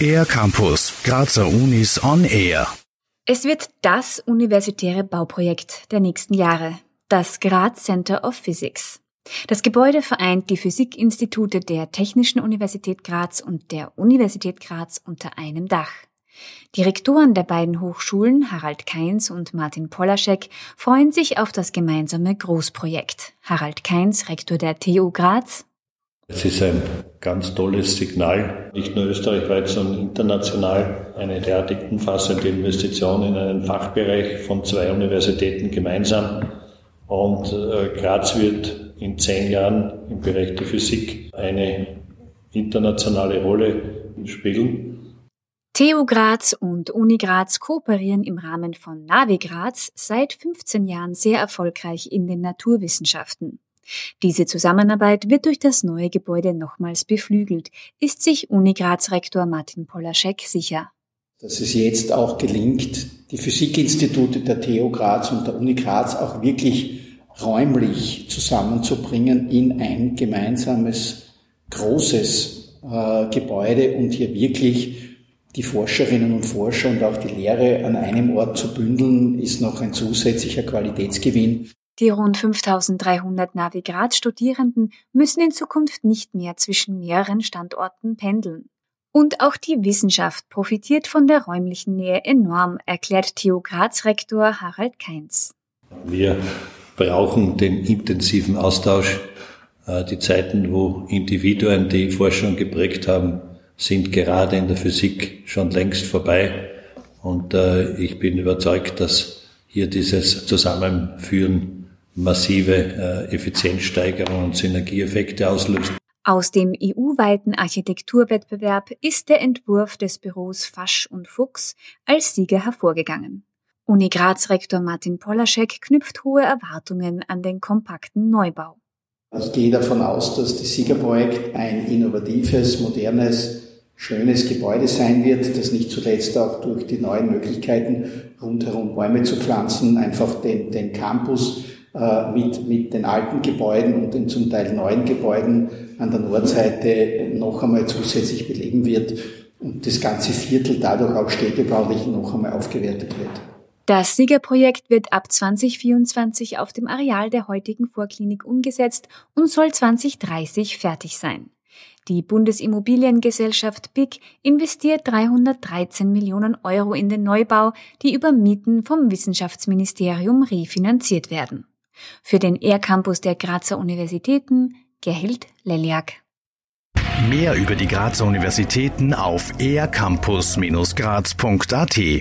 Air Campus, Grazer Unis on Air. Es wird das universitäre Bauprojekt der nächsten Jahre, das Graz Center of Physics. Das Gebäude vereint die Physikinstitute der Technischen Universität Graz und der Universität Graz unter einem Dach. Die Rektoren der beiden Hochschulen, Harald Keins und Martin Polaschek, freuen sich auf das gemeinsame Großprojekt. Harald Keins, Rektor der TU Graz, es ist ein ganz tolles Signal, nicht nur österreichweit, sondern international eine derartig umfassende Investition in einen Fachbereich von zwei Universitäten gemeinsam. Und äh, Graz wird in zehn Jahren im Bereich der Physik eine internationale Rolle spielen. TU Graz und Uni Graz kooperieren im Rahmen von Navi Graz seit 15 Jahren sehr erfolgreich in den Naturwissenschaften. Diese Zusammenarbeit wird durch das neue Gebäude nochmals beflügelt, ist sich Uni Rektor Martin Polaschek sicher. Dass es jetzt auch gelingt, die Physikinstitute der TU Graz und der Uni Graz auch wirklich räumlich zusammenzubringen in ein gemeinsames großes äh, Gebäude und hier wirklich die Forscherinnen und Forscher und auch die Lehre an einem Ort zu bündeln, ist noch ein zusätzlicher Qualitätsgewinn. Die rund 5300 Navigrat-Studierenden müssen in Zukunft nicht mehr zwischen mehreren Standorten pendeln. Und auch die Wissenschaft profitiert von der räumlichen Nähe enorm, erklärt TU Graz-Rektor Harald Keins. Wir brauchen den intensiven Austausch. Äh, die Zeiten, wo Individuen die Forschung geprägt haben, sind gerade in der Physik schon längst vorbei. Und äh, ich bin überzeugt, dass hier dieses Zusammenführen massive äh, Effizienzsteigerung und Synergieeffekte auslöst. Aus dem EU-weiten Architekturwettbewerb ist der Entwurf des Büros Fasch und Fuchs als Sieger hervorgegangen. Uni Graz Rektor Martin Polaschek knüpft hohe Erwartungen an den kompakten Neubau. Ich gehe davon aus, dass das Siegerprojekt ein innovatives, modernes, schönes Gebäude sein wird, das nicht zuletzt auch durch die neuen Möglichkeiten, rundherum Bäume zu pflanzen, einfach den, den Campus mit, mit den alten Gebäuden und den zum Teil neuen Gebäuden an der Nordseite noch einmal zusätzlich beleben wird und das ganze Viertel dadurch auch städtebaulich noch einmal aufgewertet wird. Das Siegerprojekt wird ab 2024 auf dem Areal der heutigen Vorklinik umgesetzt und soll 2030 fertig sein. Die Bundesimmobiliengesellschaft BIC investiert 313 Millionen Euro in den Neubau, die über Mieten vom Wissenschaftsministerium refinanziert werden. Für den Air-Campus der Grazer Universitäten Gerhild Leliak. Mehr über die Grazer Universitäten auf aircampus-graz.at